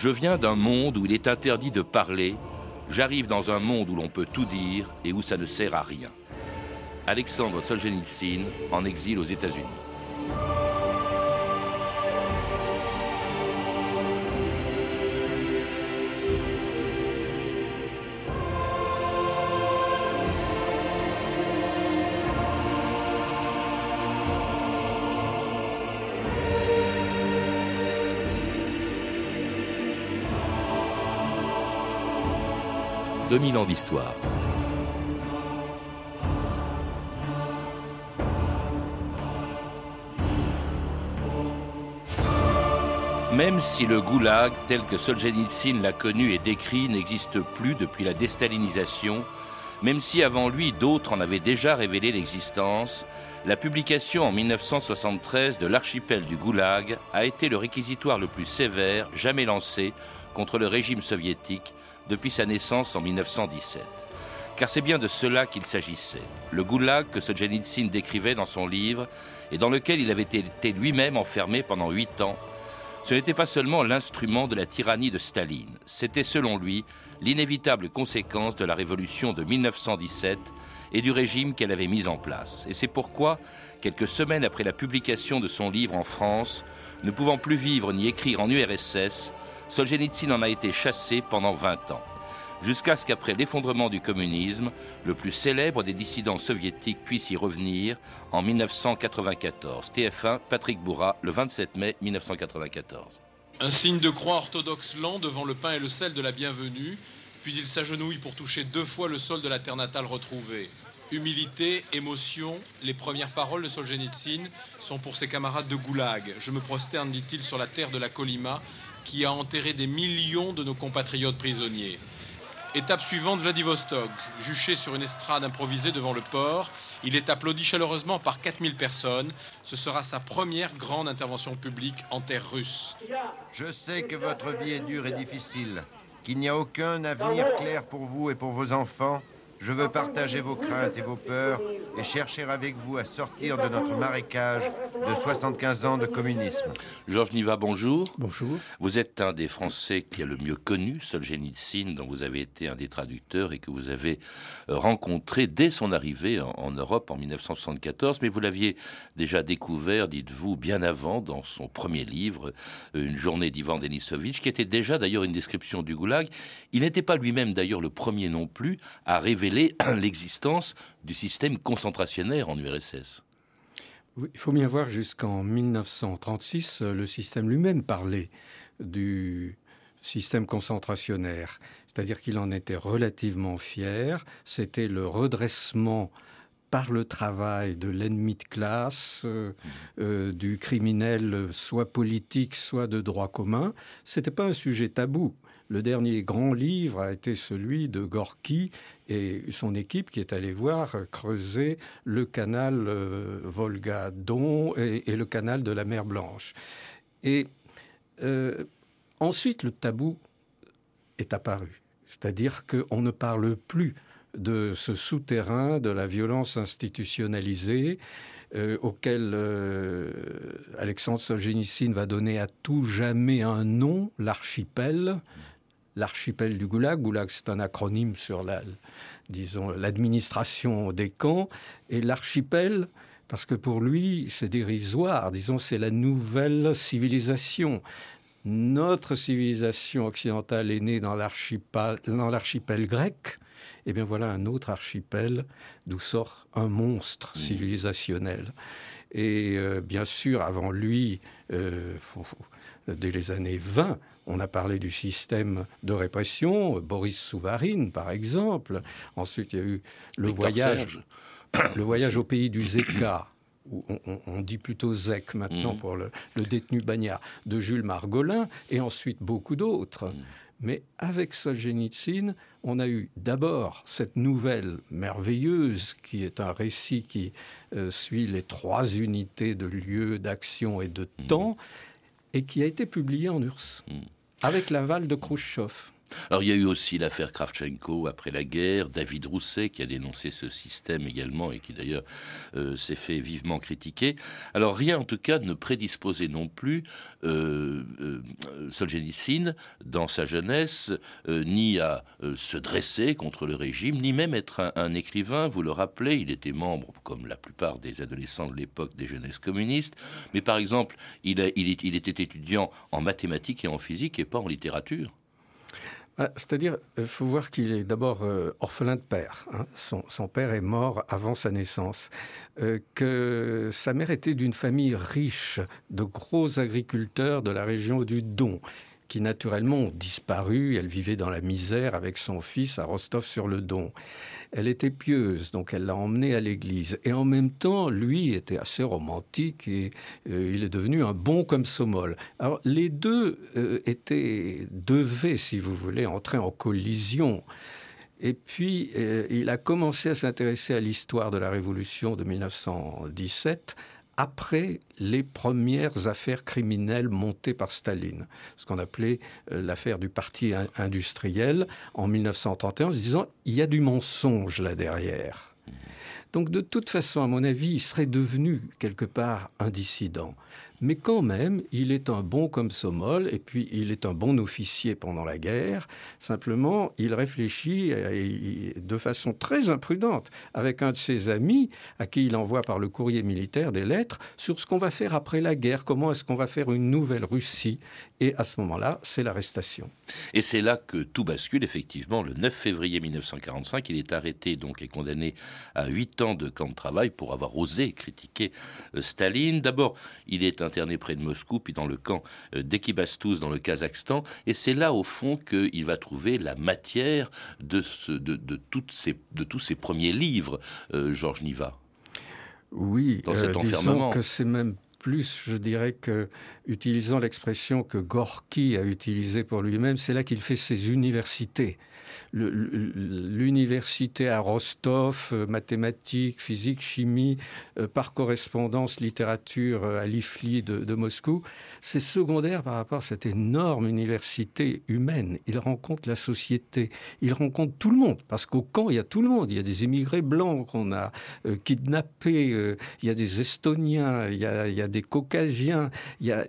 Je viens d'un monde où il est interdit de parler, j'arrive dans un monde où l'on peut tout dire et où ça ne sert à rien. Alexandre Solzhenitsyn en exil aux États-Unis. 2000 ans d'histoire. Même si le goulag, tel que Solzhenitsyn l'a connu et décrit, n'existe plus depuis la déstalinisation, même si avant lui d'autres en avaient déjà révélé l'existence, la publication en 1973 de l'archipel du goulag a été le réquisitoire le plus sévère jamais lancé contre le régime soviétique depuis sa naissance en 1917. Car c'est bien de cela qu'il s'agissait. Le goulag que Solzhenitsyn décrivait dans son livre et dans lequel il avait été lui-même enfermé pendant huit ans, ce n'était pas seulement l'instrument de la tyrannie de Staline, c'était selon lui l'inévitable conséquence de la révolution de 1917 et du régime qu'elle avait mis en place. Et c'est pourquoi, quelques semaines après la publication de son livre en France, ne pouvant plus vivre ni écrire en URSS, Solzhenitsyn en a été chassé pendant 20 ans, jusqu'à ce qu'après l'effondrement du communisme, le plus célèbre des dissidents soviétiques puisse y revenir en 1994. TF1, Patrick Bourra, le 27 mai 1994. Un signe de croix orthodoxe lent devant le pain et le sel de la bienvenue, puis il s'agenouille pour toucher deux fois le sol de la terre natale retrouvée. Humilité, émotion, les premières paroles de Solzhenitsyn sont pour ses camarades de goulag. Je me prosterne, dit-il, sur la terre de la Colima, qui a enterré des millions de nos compatriotes prisonniers. Étape suivante, Vladivostok. Juché sur une estrade improvisée devant le port, il est applaudi chaleureusement par 4000 personnes. Ce sera sa première grande intervention publique en terre russe. Je sais que votre vie est dure et difficile, qu'il n'y a aucun avenir clair pour vous et pour vos enfants, je veux partager vos craintes et vos peurs et chercher avec vous à sortir de notre marécage de 75 ans de communisme. Georges Niva, bonjour. Bonjour. Vous êtes un des Français qui a le mieux connu Solzhenitsyn, dont vous avez été un des traducteurs et que vous avez euh, rencontré dès son arrivée en, Europe en 1974. Mais vous l'aviez déjà découvert, dites-vous, bien avant, dans son premier livre, euh, Une journée d'Ivan Denisovitch, qui était déjà d'ailleurs une description du goulag. Il n'était pas lui-même d'ailleurs le premier non plus à révéler l'existence du système concentrationnaire en URSS. il faut bien voir jusqu'en 1936, le système lui-même parlait du système concentrationnaire, c'est-à-dire qu'il en était relativement fier. C'était le redressement par le travail de l'ennemi de classe, euh, euh, du criminel, soit politique, soit de droit commun. C'était pas un sujet tabou. Le dernier grand livre a été celui de Gorky et son équipe qui est allée voir creuser le canal euh, Volga-Don et, le canal de la mer Blanche. Et euh, ensuite, le tabou est apparu. C'est-à-dire qu'on ne parle plus de ce souterrain de la violence institutionnalisée euh, auquel Alexandre Solzhenitsyn va donner à tout jamais un nom, l'archipel, l'archipel du Goulag. Goulag, c'est un acronyme sur la, disons, l'administration des camps. Et l'archipel, parce que pour lui, c'est dérisoire. Disons, c'est la nouvelle civilisation. Notre civilisation occidentale est née dans l'archipel grec. Et eh bien voilà un autre archipel d'où sort un monstre mmh. civilisationnel. Et euh, bien sûr, avant lui, euh, dès les années 20, on a parlé du système de répression, Boris Souvarine par exemple. Ensuite, il y a eu le voyage, le voyage au pays du Zeka. Où on, dit plutôt Zek maintenant mmh. pour le, détenu bagnard, de Jules Margolin, et ensuite beaucoup d'autres. Mmh. Mais avec Solzhenitsyn, on a eu d'abord cette nouvelle merveilleuse qui est un récit qui euh, suit les trois unités de lieu, d'action et de mmh. temps, et qui a été publié en URSS avec l'aval de Khrushchev. Alors il y a eu aussi l'affaire Kravchenko après la guerre, David Rousset qui a dénoncé ce système également et qui d'ailleurs euh, s'est fait vivement critiquer. Alors rien en tout cas ne prédisposait non plus euh, euh Solzhenitsyn dans sa jeunesse ni à se dresser contre le régime, ni même être un, écrivain. Vous le rappelez, il était membre, comme la plupart des adolescents de l'époque, des jeunesses communistes. Mais par exemple, il était étudiant en mathématiques et en physique et pas en littérature. Ah, c'est-à-dire, il faut voir qu'il est d'abord euh, orphelin de père. Hein. Son, père est mort avant sa naissance. Euh, que sa mère était d'une famille riche, de gros agriculteurs de la région du Don qui naturellement ont disparu. Elle vivait dans la misère avec son fils à Rostov-sur-le-Don. Elle était pieuse, donc elle l'a emmené à l'église. Et en même temps, lui était assez romantique et euh, il est devenu un bon comme Somol. Alors les deux euh, étaient, devaient, si vous voulez, entrer en collision. Et puis, euh, il a commencé à s'intéresser à l'histoire de la Révolution de 1917 après les premières affaires criminelles montées par Staline, ce qu'on appelait euh, l'affaire du parti industriel en 1931, en se disant il y a du mensonge là derrière. Donc de toute façon, à mon avis, il serait devenu quelque part un dissident mais quand même, il est un bon comme Somol, et puis il est un bon officier pendant la guerre. Simplement, il réfléchit de façon très imprudente avec un de ses amis, à qui il envoie par le courrier militaire des lettres, sur ce qu'on va faire après la guerre, comment est-ce qu'on va faire une nouvelle Russie. Et à ce moment-là, c'est l'arrestation. Et c'est là que tout bascule, effectivement. Le 9 février 1945, il est arrêté donc et condamné à 8 ans de camp de travail pour avoir osé critiquer euh, Staline. D'abord, il est un interné près de Moscou, puis dans le camp euh, d'Ekibastuz dans le Kazakhstan. Et c'est là, au fond, qu'il va trouver la matière de, ce, de, toutes ces, de tous ces premiers livres, euh, Georges Niva. Oui, dans cet euh, disons que c'est même plus, je dirais que, utilisant l'expression que Gorky a utilisée pour lui-même, c'est là qu'il fait ses universités l'université à Rostov, euh, mathématiques, physique, chimie, euh, par correspondance, littérature euh, à l'IFLI de, Moscou, c'est secondaire par rapport à cette énorme université humaine. Il rencontre la société, il rencontre tout le monde, parce qu'au camp, il y a tout le monde. Il y a des émigrés blancs qu'on a kidnappés, il y a des Estoniens, il y a, des Caucasiens, il y a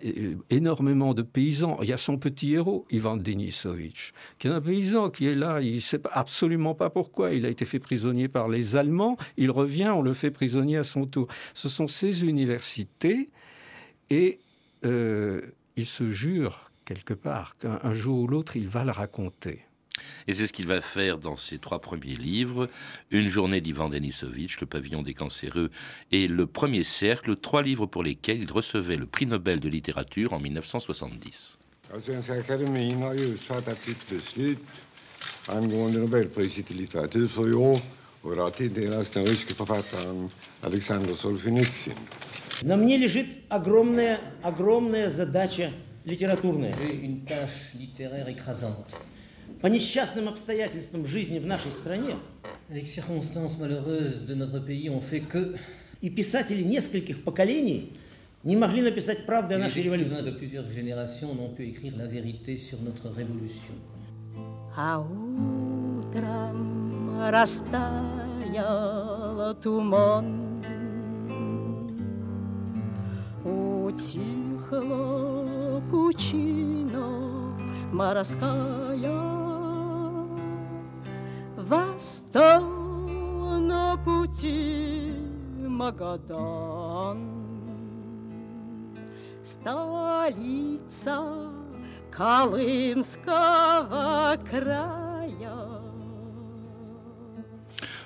énormément de paysans. Il y a son petit héros, Ivan Denisovitch, qui est un paysan qui est là, il ne sait absolument pas pourquoi. Il a été fait prisonnier par les Allemands. Il revient, on le fait prisonnier à son tour. Ce sont ces universités et euh, il se jure quelque part qu'un jour ou l'autre, il va le raconter. Et c'est ce qu'il va faire dans ses trois premiers livres, Une journée d'Ivan Denisovitch, Le pavillon des cancéreux et Le premier cercle, trois livres pour lesquels il recevait le prix Nobel de littérature en 1970. Angående Nobelpriset i litteratur för i år och det har tilldelats den ryske författaren Alexander Solzhenitsyn. На мне лежит огромная, огромная задача литературная. По несчастным обстоятельствам жизни в нашей стране и писатели нескольких поколений не могли написать правды о нашей революции. А утром растаял туман, Утихла пучина морская, Восстал на пути Магадан, Столица Колымского края.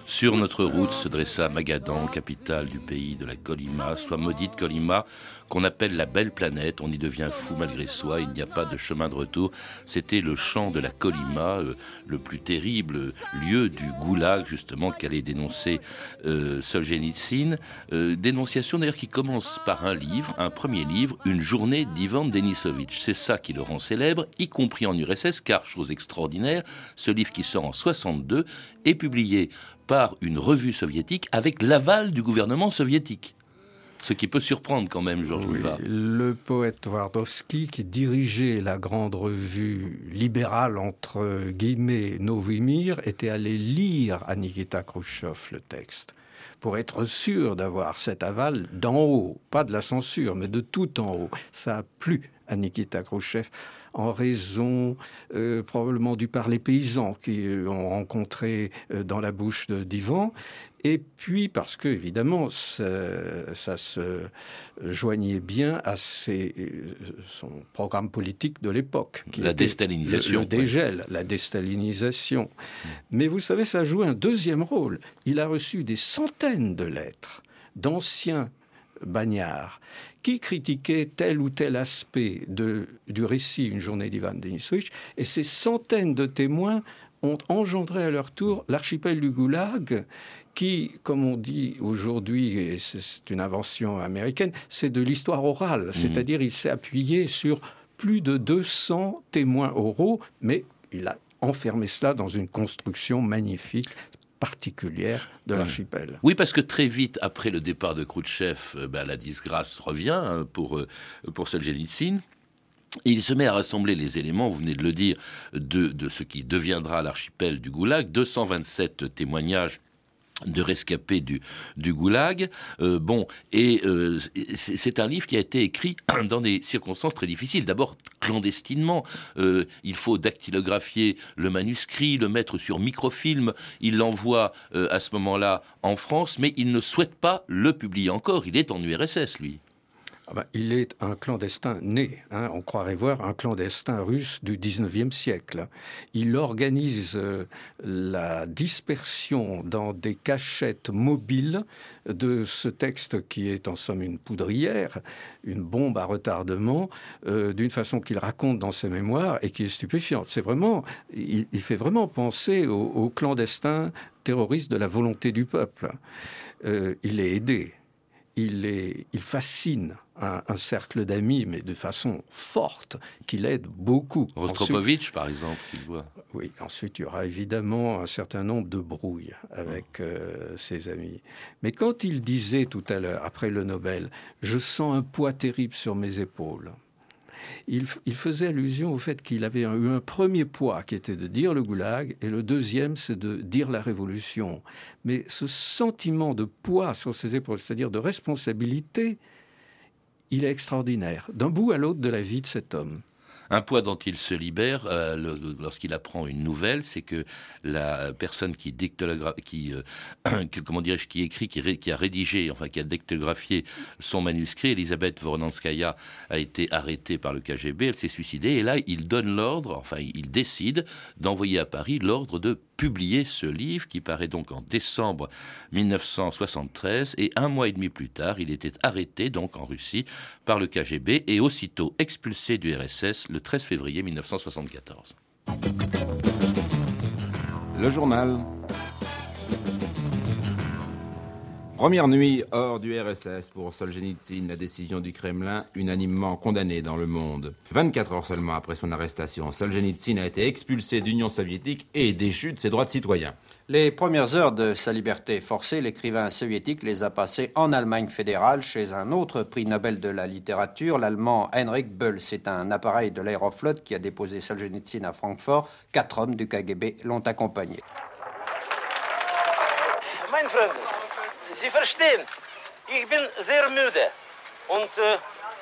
Sur notre route se dressa Magadan, capitale du pays de la Colima, soit maudite Colima, qu'on appelle la belle planète. On y devient fou malgré soi, il n'y a pas de chemin de retour. C'était le champ de la Colima, euh, le plus terrible lieu du goulag, justement, qu'allait dénoncer euh, Solzhenitsyn. Euh, dénonciation d'ailleurs qui commence par un livre, un premier livre, Une journée d'Ivan Denisovitch. C'est ça qui le rend célèbre, y compris en URSS, car, chose extraordinaire, ce livre qui sort en 62 est publié par une revue soviétique avec l'aval du gouvernement soviétique. Ce qui peut surprendre quand même, Georges Oui, le poète Twardowski, qui dirigeait la grande revue libérale, entre guillemets, Novimir, était allé lire à Nikita Khrouchtchev le texte pour être sûr d'avoir cet aval d'en haut, pas de la censure, mais de tout en haut. Ça a plu à Nikita Khrouchtchev en raison euh, probablement du parler paysan qui euh, ont rencontré euh, dans la bouche de d'Ivan, et puis parce que évidemment ça, ça se joignait bien à ses, son programme politique de l'époque, qui La était déstalinisation, le, le ouais. dégel, la déstalinisation. Mais vous savez, ça joue un deuxième rôle. Il a reçu des centaines de lettres d'anciens bagnards qui critiquaient tel ou tel aspect de, du récit Une journée d'Ivan Denisovitch, et ces centaines de témoins ont engendré à leur tour l'archipel du Goulag, qui, comme on dit aujourd'hui, et c'est- une invention américaine, c'est de l'histoire orale, c'est-à-dire il s'est appuyé sur plus de 200 témoins oraux, mais il a enfermé cela dans une construction magnifique, particulière de l'archipel. Oui, parce que très vite après le départ de Khrouchtchev, euh, ben, la disgrâce revient hein, pour, euh, pour Solzhenitsyn. Et il se met à rassembler les éléments, vous venez de le dire, de, de ce qui deviendra l'archipel du Goulag. 227 témoignages de rescapés du, goulag. Euh, bon, et euh, c'est un livre qui a été écrit dans des circonstances très difficiles. D'abord, clandestinement. Euh, il faut dactylographier le manuscrit, le mettre sur microfilm. Il l'envoie à ce moment-là en France, mais il ne souhaite pas le publier encore. Il est en URSS, lui. Ah ben, il est un clandestin né. hein. on croirait voir un clandestin russe du 19e siècle. Il organise euh, la dispersion dans des cachettes mobiles de ce texte qui est en somme une poudrière, une bombe à retardement, euh, d'une façon qu'il raconte dans ses mémoires et qui est stupéfiante. C'est vraiment, il, fait vraiment penser aux, aux clandestins terroristes de la volonté du peuple. Euh, il est aidé il, est, il fascine un, un cercle d'amis, mais de façon forte, qui l'aide beaucoup. Rostropovitch, par exemple, il voit. oui, ensuite il y aura évidemment un certain nombre de brouilles avec euh, ses amis. Mais quand il disait tout à l'heure, après le Nobel, je sens un poids terrible sur mes épaules, il, faisait allusion au fait qu'il avait eu un premier poids qui était de dire le goulag et le deuxième c'est de dire la révolution. Mais ce sentiment de poids sur ses épaules, c'est-à-dire de responsabilité, il est extraordinaire, d'un bout à l'autre de la vie de cet homme. Un poids dont il se libère euh, lorsqu'il apprend une nouvelle, c'est que la personne qui qui, euh, qui écrit, qui a rédigé, enfin qui a dictographié son manuscrit, Elisabeth Voronanskaya, a été arrêtée par le KGB. Elle s'est suicidée et là, il donne l'ordre, enfin, il décide d'envoyer à Paris l'ordre de publier ce livre qui paraît donc en décembre 1973 et un mois et demi plus tard, il était arrêté donc en Russie par le KGB et aussitôt expulsé du RSS le 13 février 1974. Le journal. Première nuit hors du RSS pour Solzhenitsyn, la décision du Kremlin unanimement condamnée dans le monde. 24 heures seulement après son arrestation, Solzhenitsyn a été expulsé d'Union soviétique et déchu de ses droits de citoyen. Les premières heures de sa liberté forcée, l'écrivain soviétique les a passées en Allemagne fédérale chez un autre prix Nobel de la littérature, l'allemand Heinrich Böll. C'est un appareil de l'aéroflotte qui a déposé Solzhenitsyn à Francfort. Quatre hommes du KGB l'ont accompagné. Mein Freund, Sie verstehen, ich bin sehr müde und äh,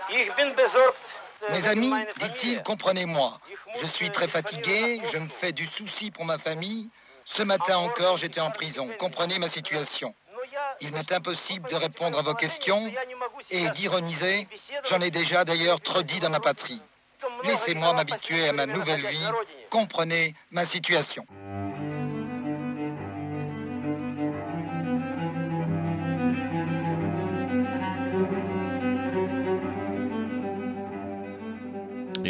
ich bin besorgt. äh, Mes amis, dit-il, comprenez-moi. Je suis très fatigué, je me fais du souci pour ma famille. Ce matin encore, j'étais en prison. Comprenez ma situation. Il m'est impossible de répondre à vos questions et d'ironiser. J'en ai déjà d'ailleurs trop dit dans ma patrie. Laissez-moi m'habituer à ma nouvelle vie. Comprenez ma situation.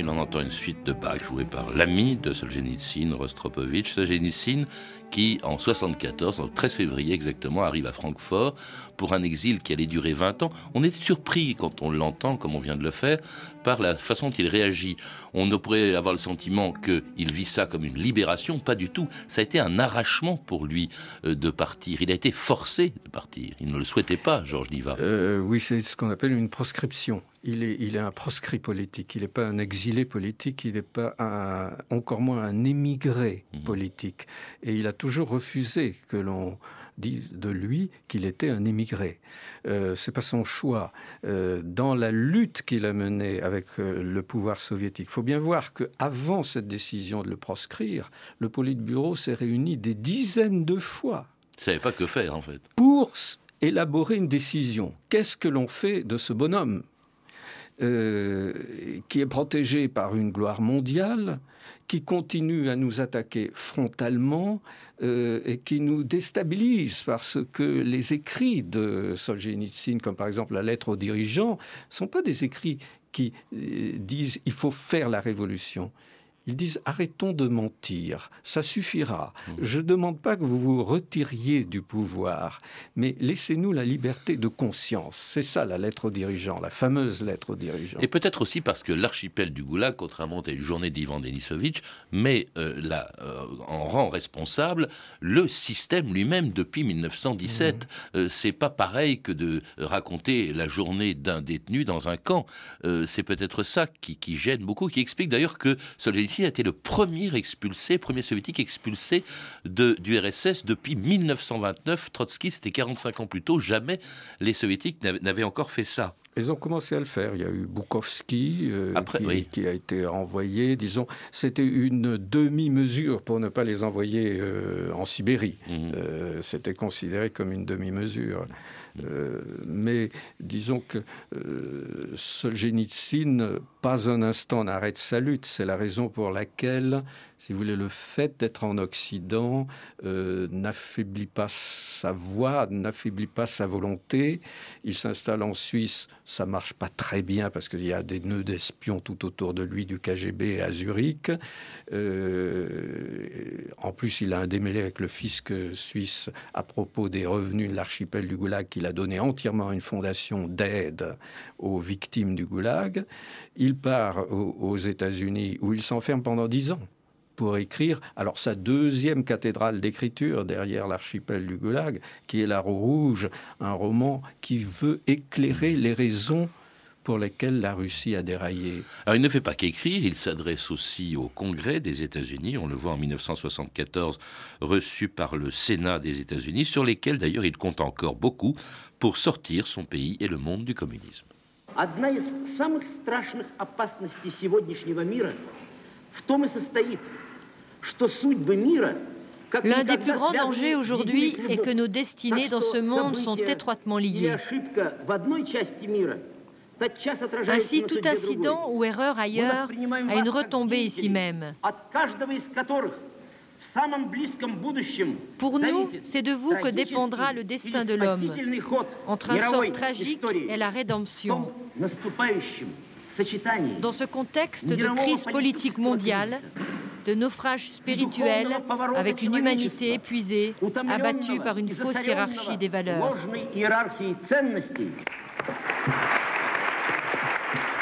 En entend une suite de Bach jouée par l'ami de Solzhenitsyn, Rostropovitch. Solzhenitsyn qui, en 74, en 13 février exactement, arrive à Francfort pour un exil qui allait durer 20 ans. On est surpris quand on l'entend, comme on vient de le faire, par la façon dont il réagit. On pourrait avoir le sentiment qu'il vit ça comme une libération, pas du tout. Ça a été un arrachement pour lui euh, de partir. Il a été forcé de partir. Il ne le souhaitait pas, Georges Niva. Euh, oui, c'est ce qu'on appelle une proscription. Il est, il est un proscrit politique. Il n'est pas un exilé politique. Il n'est pas un, encore moins un émigré mmh. politique. Et il a toujours refusé que l'on dise de lui qu'il était un immigré. Euh, c'est pas son choix. Euh, dans la lutte qu'il a menée avec euh, le pouvoir soviétique, il faut bien voir que avant cette décision de le proscrire, le Politburo s'est réuni des dizaines de fois. Il savait pas que faire en fait. Pour élaborer une décision. Qu'est-ce que l'on fait de ce bonhomme? Euh, qui est protégé par une gloire mondiale, qui continue à nous attaquer frontalement euh, et qui nous déstabilise parce que les écrits de Solzhenitsyn, comme par exemple la lettre aux dirigeants, sont pas des écrits qui euh, disent il faut faire la révolution. Ils disent arrêtons de mentir, ça suffira. Mmh. Je ne demande pas que vous vous retiriez du pouvoir, mais laissez-nous la liberté de conscience. C'est ça la lettre aux dirigeants, la fameuse lettre aux dirigeants. Et peut-être aussi parce que l'archipel du Goulag, contrairement à une journée d'Ivan Denisovitch, met euh, euh, en rang responsable le système lui-même depuis 1917. Mmh. Euh, c'est pas pareil que de raconter la journée d'un détenu dans un camp. Euh, c'est peut-être ça qui, qui, gêne beaucoup, qui explique d'ailleurs que Solzhenitsyn a été le premier expulsé, premier soviétique expulsé de, du RSS depuis 1929. Trotsky, c'était 45 ans plus tôt. Jamais les soviétiques n'avaient encore fait ça. Ils ont commencé à le faire. Il y a eu Bukowski euh, qui, qui, a été envoyé. Disons, c'était une demi-mesure pour ne pas les envoyer euh, en Sibérie. Mmh. Euh, c'était considéré comme une demi-mesure. Euh, mais disons que euh, Solzhenitsyn, pas un instant n'arrête sa lutte. C'est la raison pour laquelle si vous voulez, le fait d'être en Occident euh, n'affaiblit pas sa voix, n'affaiblit pas sa volonté. Il s'installe en Suisse, ça marche pas très bien parce qu'il y a des nœuds d'espions tout autour de lui du KGB à Zurich. Euh, en plus, il a un démêlé avec le fisc suisse à propos des revenus de l'archipel du Goulag qu'il a donné entièrement une fondation d'aide aux victimes du Goulag. Il part aux, aux États-Unis où il s'enferme pendant dix ans pour écrire alors sa deuxième cathédrale d'écriture derrière l'archipel du Goulag, qui est La Roue Rouge, un roman qui veut éclairer les raisons pour lesquelles la Russie a déraillé. Alors il ne fait pas qu'écrire, il s'adresse aussi au Congrès des États-Unis, on le voit en 1974, reçu par le Sénat des États-Unis, sur lesquels d'ailleurs il compte encore beaucoup pour sortir son pays et le monde du communisme. Одна из самых страшных опасностей сегодняшнего мира в том и состоит, L'un des plus grands dangers aujourd'hui est que nos destinées dans ce monde sont étroitement liées. Ainsi, tout incident ou erreur ailleurs a une retombée ici même. Pour nous, c'est de vous que dépendra le destin de l'homme, entre un sort tragique et la rédemption. Dans ce contexte de crise politique mondiale, de naufrage spirituel avec une humanité épuisée, abattue par une fausse hiérarchie des valeurs.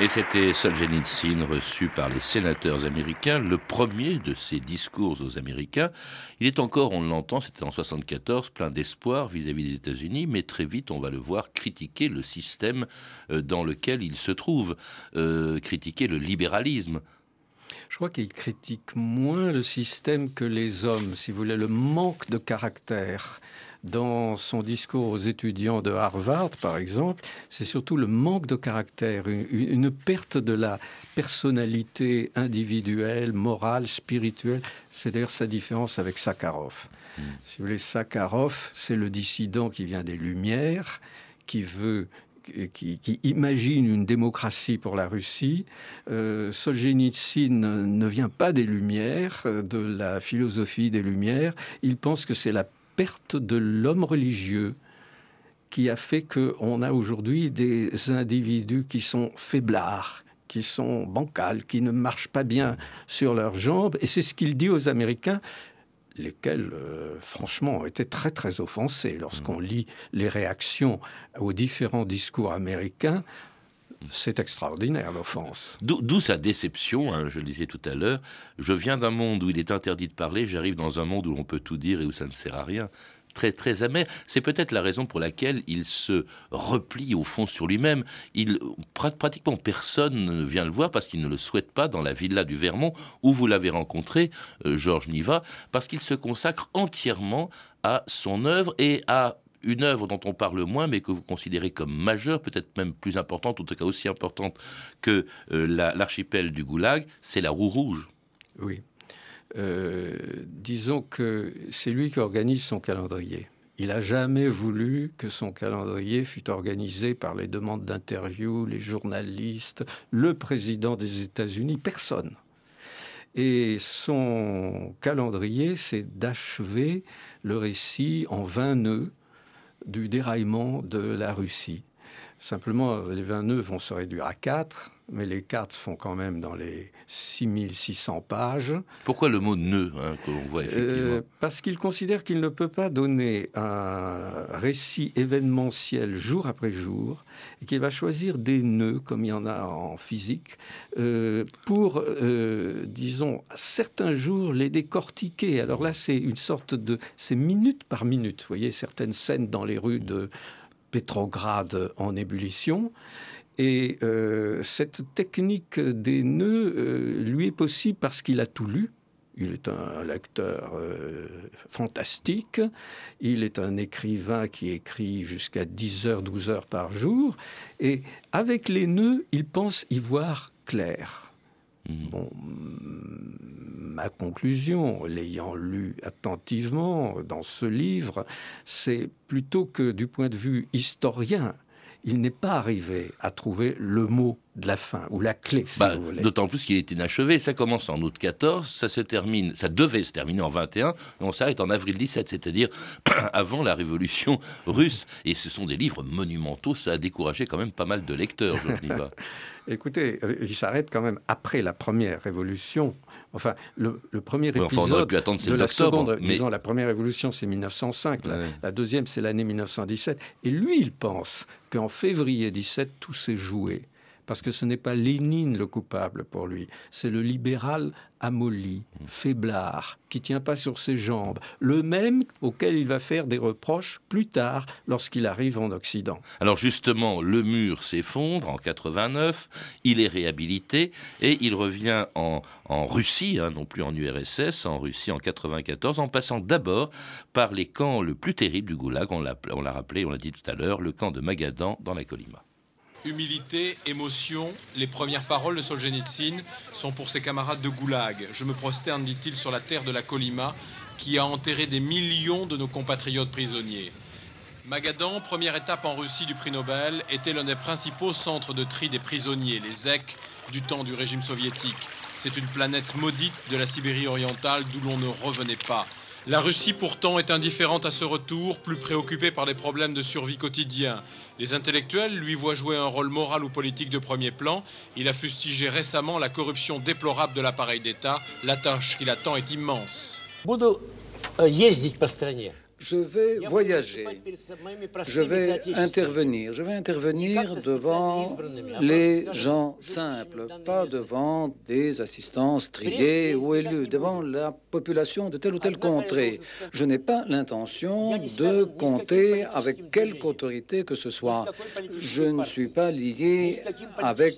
Et c'était Solzhenitsyn reçu par les sénateurs américains, le premier de ses discours aux Américains. Il est encore, on l'entend, c'était en 74, plein d'espoir vis-à-vis des États-Unis, mais très vite, on va le voir critiquer le système euh, dans lequel il se trouve, euh, critiquer le libéralisme. Je crois qu'il critique moins le système que les hommes, si vous voulez, le manque de caractère dans son discours aux étudiants de Harvard, par exemple, c'est surtout le manque de caractère, une, une, perte de la personnalité individuelle, morale, spirituelle. C'est d'ailleurs sa différence avec Sakharov. Mm. Si vous voulez, Sakharov, c'est le dissident qui vient des Lumières, qui veut qui, qui, imagine une démocratie pour la Russie. Euh, Solzhenitsyn ne vient pas des Lumières, de la philosophie des Lumières. Il pense que c'est la perte de l'homme religieux qui a fait qu'on a aujourd'hui des individus qui sont faiblards, qui sont bancales, qui ne marchent pas bien sur leurs jambes. Et c'est ce qu'il dit aux Américains lesquels, euh, franchement, ont été très, très offensés. Lorsqu'on mmh. lit les réactions aux différents discours américains, c'est extraordinaire, l'offense. D'où sa déception, hein, je le disais tout à l'heure. Je viens d'un monde où il est interdit de parler, j'arrive dans un monde où l'on peut tout dire et où ça ne sert à rien très très amer. C'est peut-être la raison pour laquelle il se replie au fond sur lui-même. Il pratiquement personne ne vient le voir parce qu'il ne le souhaite pas dans la villa du Vermont où vous l'avez rencontré, euh, Georges Niva, parce qu'il se consacre entièrement à son œuvre et à une œuvre dont on parle moins, mais que vous considérez comme majeure, peut-être même plus importante, en tout cas aussi importante que euh, l'archipel du Goulag, c'est la roue rouge. Oui. Euh, disons que c'est lui qui organise son calendrier. Il n'a jamais voulu que son calendrier fût organisé par les demandes d'interview, les journalistes, le président des États-Unis, personne. Et son calendrier, c'est d'achever le récit en 20 nœuds du déraillement de la Russie. Simplement, les 20 nœuds vont se réduire à 4 mais les cartes font quand même dans les 6600 pages. Pourquoi le mot nœud hein, que l'on voit effectivement euh, Parce qu'il considère qu'il ne peut pas donner un récit événementiel jour après jour et qu'il va choisir des nœuds, comme il y en a en physique, euh, pour, euh, disons, certains jours les décortiquer. Alors là, c'est une sorte de... C'est minute par minute. Vous voyez, certaines scènes dans les rues de Pétrograd en ébullition. Et euh, cette technique des nœuds euh, lui est possible parce qu'il a tout lu. Il est un lecteur euh, fantastique. Il est un écrivain qui écrit jusqu'à 10 heures, 12 heures par jour. Et avec les nœuds, il pense y voir clair. Mmh. Bon, ma conclusion, l'ayant lu attentivement dans ce livre, c'est plutôt que du point de vue historien, il n'est pas arrivé à trouver le mot de la fin ou la clé. Bah, d'autant plus qu'il est inachevé. Ça commence en août 14, ça se termine, ça devait se terminer en 21, et on s'arrête en avril 17, c'est-à-dire avant la révolution russe. Et ce sont des livres monumentaux. Ça a découragé quand même pas mal de lecteurs, je pas. Écoutez, il s'arrête quand même après la première révolution. Enfin, le, premier épisode de la seconde, disons, la première révolution, c'est 1905. La, deuxième, c'est l'année 1917. Et lui, il pense qu'en février 17, tout s'est joué parce que ce n'est pas Lénine le coupable pour lui, c'est le libéral amolli, faiblard, qui tient pas sur ses jambes, le même auquel il va faire des reproches plus tard lorsqu'il arrive en Occident. Alors justement, le mur s'effondre en 89, il est réhabilité et il revient en, Russie, hein, non plus en URSS, en Russie en 94, en passant d'abord par les camps le plus terrible du Goulag, on l'a rappelé, on l'a dit tout à l'heure, le camp de Magadan dans la Colima. Humilité, émotion, les premières paroles de Solzhenitsyn sont pour ses camarades de Goulag. Je me prosterne, dit-il, sur la terre de la Colima, qui a enterré des millions de nos compatriotes prisonniers. Magadan, première étape en Russie du prix Nobel, était l'un des principaux centres de tri des prisonniers, les EC du temps du régime soviétique. C'est une planète maudite de la Sibérie orientale d'où l'on ne revenait pas. La Russie pourtant est indifférente à ce retour, plus préoccupée par les problèmes de survie quotidien. Les intellectuels lui voient jouer un rôle moral ou politique de premier plan. Il a fustigé récemment la corruption déplorable de l'appareil d'État. La tâche qu'il attend est immense. Je vais voyager. Je vais intervenir. Je vais intervenir devant les gens simples, pas devant des assistances triées ou élus, devant la population de telle ou telle contrée. Je n'ai pas l'intention de compter avec quelque autorité que ce soit. Je ne suis pas lié avec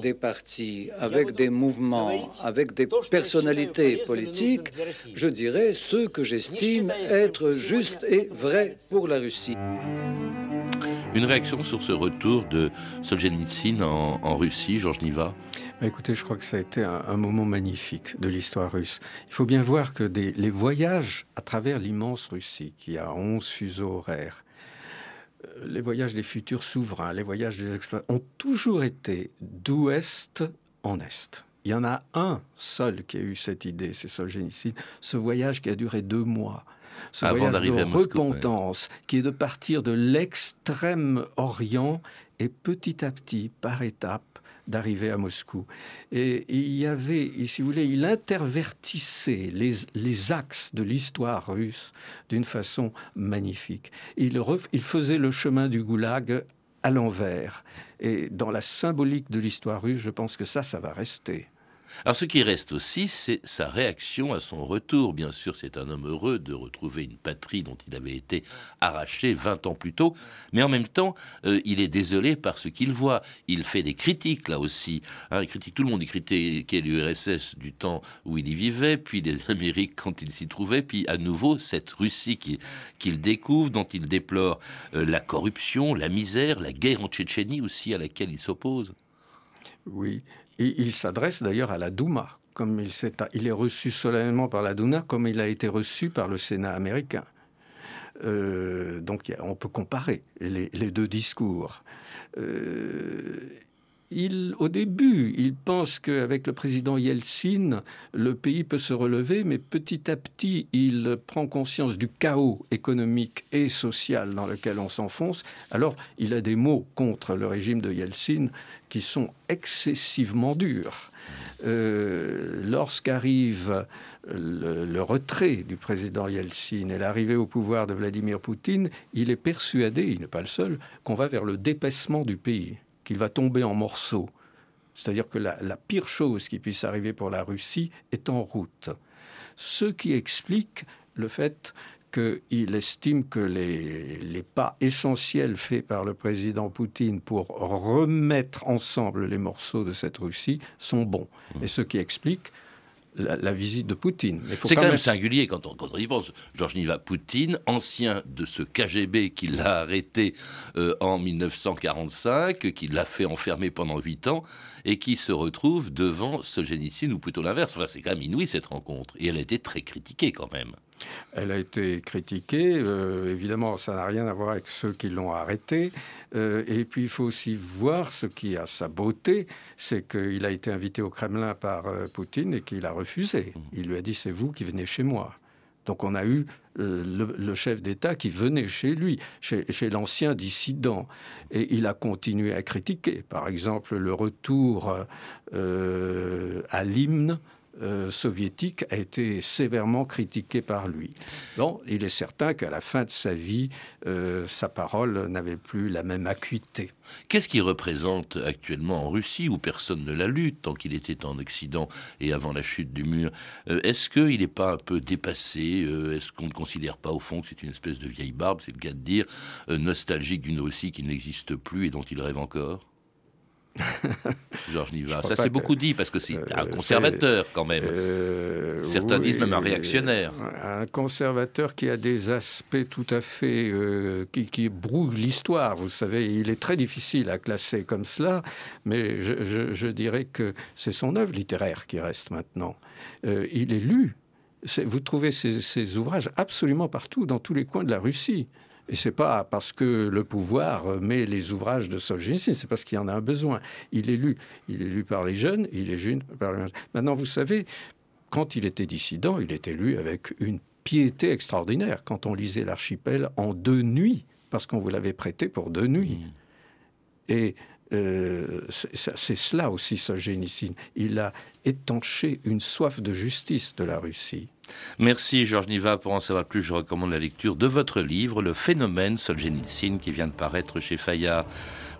des partis, avec des mouvements, avec des personnalités politiques. Je dirais ce que j'estime être juste juste et vrai pour la Russie. Une réaction sur ce retour de Solzhenitsyn en, en Russie, Georges Niva? Bah, Écoutez, je crois que ça a été un, moment magnifique de l'histoire russe. Il faut bien voir que des, les voyages à travers l'immense Russie, qui a 11 fuseaux horaires, euh, les voyages des futurs souverains, les voyages des exploitants, ont toujours été d'ouest en est. Il y en a un seul qui a eu cette idée, c'est Solzhenitsyn, ce voyage qui a duré deux mois ce voyage de repentance, qui est de partir de l'extrême Orient et petit à petit, par étapes, d'arriver à Moscou. Et il y avait, si vous voulez, il intervertissait les, les axes de l'histoire russe d'une façon magnifique. Il, il faisait le chemin du goulag à l'envers. Et dans la symbolique de l'histoire russe, je pense que ça, ça va rester. Alors ce qui reste aussi, c'est sa réaction à son retour. Bien sûr, c'est un homme heureux de retrouver une patrie dont il avait été arraché 20 ans plus tôt, mais en même temps, euh, il est désolé par ce qu'il voit. Il fait des critiques là aussi. Hein, il critique tout le monde. Il critiquait l'URSS du temps où il y vivait, puis les Amériques quand il s'y trouvait, puis à nouveau cette Russie qu'il découvre, dont il déplore euh, la corruption, la misère, la guerre en Tchétchénie aussi à laquelle il s'oppose. Oui, il s'adresse d'ailleurs à la Douma, comme il, est, reçu solennellement par la Douma, comme il a été reçu par le Sénat américain. Euh, donc on peut comparer les, deux discours. Euh, il, au début, il pense qu'avec le président Yeltsin, le pays peut se relever, mais petit à petit, il prend conscience du chaos économique et social dans lequel on s'enfonce. Alors, il a des mots contre le régime de Yeltsin qui sont excessivement durs. Euh, lorsqu'arrive le, le, retrait du président Yeltsin et l'arrivée au pouvoir de Vladimir Poutine, il est persuadé, il n'est pas le seul, qu'on va vers le dépaissement du pays qu'il va tomber en morceaux. C'est-à-dire que la, pire chose qui puisse arriver pour la Russie est en route. Ce qui explique le fait qu'il estime que les, les, pas essentiels faits par le président Poutine pour remettre ensemble les morceaux de cette Russie sont bons. Et ce qui explique la, visite de Poutine. C'est quand, même singulier quand on, quand on y pense. Georges Niva Poutine, ancien de ce KGB qui l'a arrêté euh, en 1945, qui l'a fait enfermer pendant huit ans, et qui se retrouve devant Solzhenitsyn, ou plutôt l'inverse. Enfin, c'est quand même inouï cette rencontre. Et elle a été très critiquée quand même. Elle a été critiquée. Euh, évidemment, ça n'a rien à voir avec ceux qui l'ont arrêté. Euh, et puis, il faut aussi voir ce qui a sa beauté, c'est qu'il a été invité au Kremlin par euh, Poutine et qu'il a refusé. Mmh. Il lui a dit c'est vous qui venez chez moi. Donc on a eu le, chef d'État qui venait chez lui, chez, chez l'ancien dissident. Et il a continué à critiquer. Par exemple, le retour à l'hymne euh, soviétique a été sévèrement critiqué par lui. Bon, il est certain qu'à la fin de sa vie, euh, sa parole n'avait plus la même acuité. Qu'est-ce qu'il représente actuellement en Russie, où personne ne l'a lu tant qu'il était en Occident et avant la chute du mur? Euh, Est-ce qu'il n'est pas un peu dépassé Est-ce qu'on ne considère pas au fond que c'est une espèce de vieille barbe, c'est le cas de dire, nostalgique d'une Russie qui n'existe plus et dont il rêve encore? Georges Niva. Ça, c'est beaucoup dit parce que c'est euh, un conservateur quand même. Euh, Certains disent même un réactionnaire. Un conservateur qui a des aspects tout à fait. Euh, qui, qui brouille l'histoire. Vous savez, il est très difficile à classer comme cela, mais je, dirais que c'est son œuvre littéraire qui reste maintenant. il est lu. vous trouvez ces ouvrages absolument partout, dans tous les coins de la Russie. Et c'est pas parce que le pouvoir met les ouvrages de Solzhenitsyn, c'est parce qu'il y en a un besoin. Il est lu, il est lu par les jeunes, il est lu par les... Maintenant, vous savez, quand il était dissident, il était lu avec une piété extraordinaire. Quand on lisait l'archipel en deux nuits, parce qu'on vous l'avait prêté pour deux nuits. Mmh. Et euh, c'est cela aussi Solzhenitsyn. Il a étanché une soif de justice de la Russie. Merci Georges Niva. Pour en savoir plus, je recommande la lecture de votre livre, Le phénomène Solzhenitsyn, qui vient de paraître chez Fayard.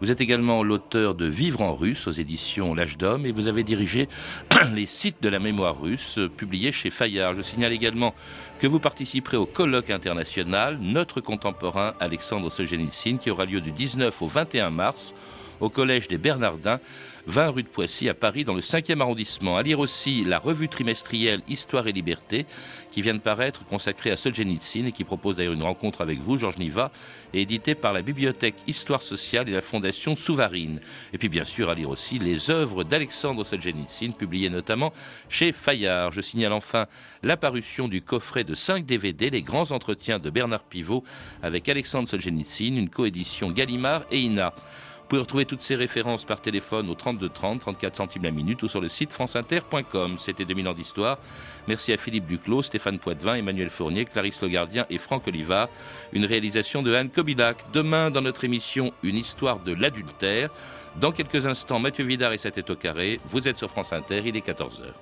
Vous êtes également l'auteur de Vivre en russe aux éditions L'âge d'homme et vous avez dirigé les sites de la mémoire russe publiés chez Fayard. Je signale également que vous participerez au colloque international Notre contemporain Alexandre Solzhenitsyn qui aura lieu du 19 au 21 mars au Collège des Bernardins 20 rue de Poissy à Paris dans le 5e arrondissement. À lire aussi la revue trimestrielle Histoire et Liberté qui vient de paraître consacrée à Solzhenitsyn et qui propose d'ailleurs une rencontre avec vous, Georges Niva, et éditée par la Bibliothèque Histoire sociale et la Fondation Souvarine. Et puis bien sûr à lire aussi les œuvres d'Alexandre Solzhenitsyn publiées notamment chez Fayard. Je signale enfin l'apparition du coffret de 5 DVD, les grands entretiens de Bernard Pivot avec Alexandre Solzhenitsyn, une coédition Gallimard et INA. Pouvez retrouver toutes ces références par téléphone au 32 30, 34 centimes la minute ou sur le site franceinter.com. C'était 2000 ans d'histoire. Merci à Philippe Duclos, Stéphane Poitvin, Emmanuel Fournier, Clarisse Le Gardien et Franck Oliva. Une réalisation de Anne Kobilac. Demain, dans notre émission, une histoire de l'adultère. Dans quelques instants, Mathieu Vidard et sa tête au carré. Vous êtes sur France Inter, il est 14h.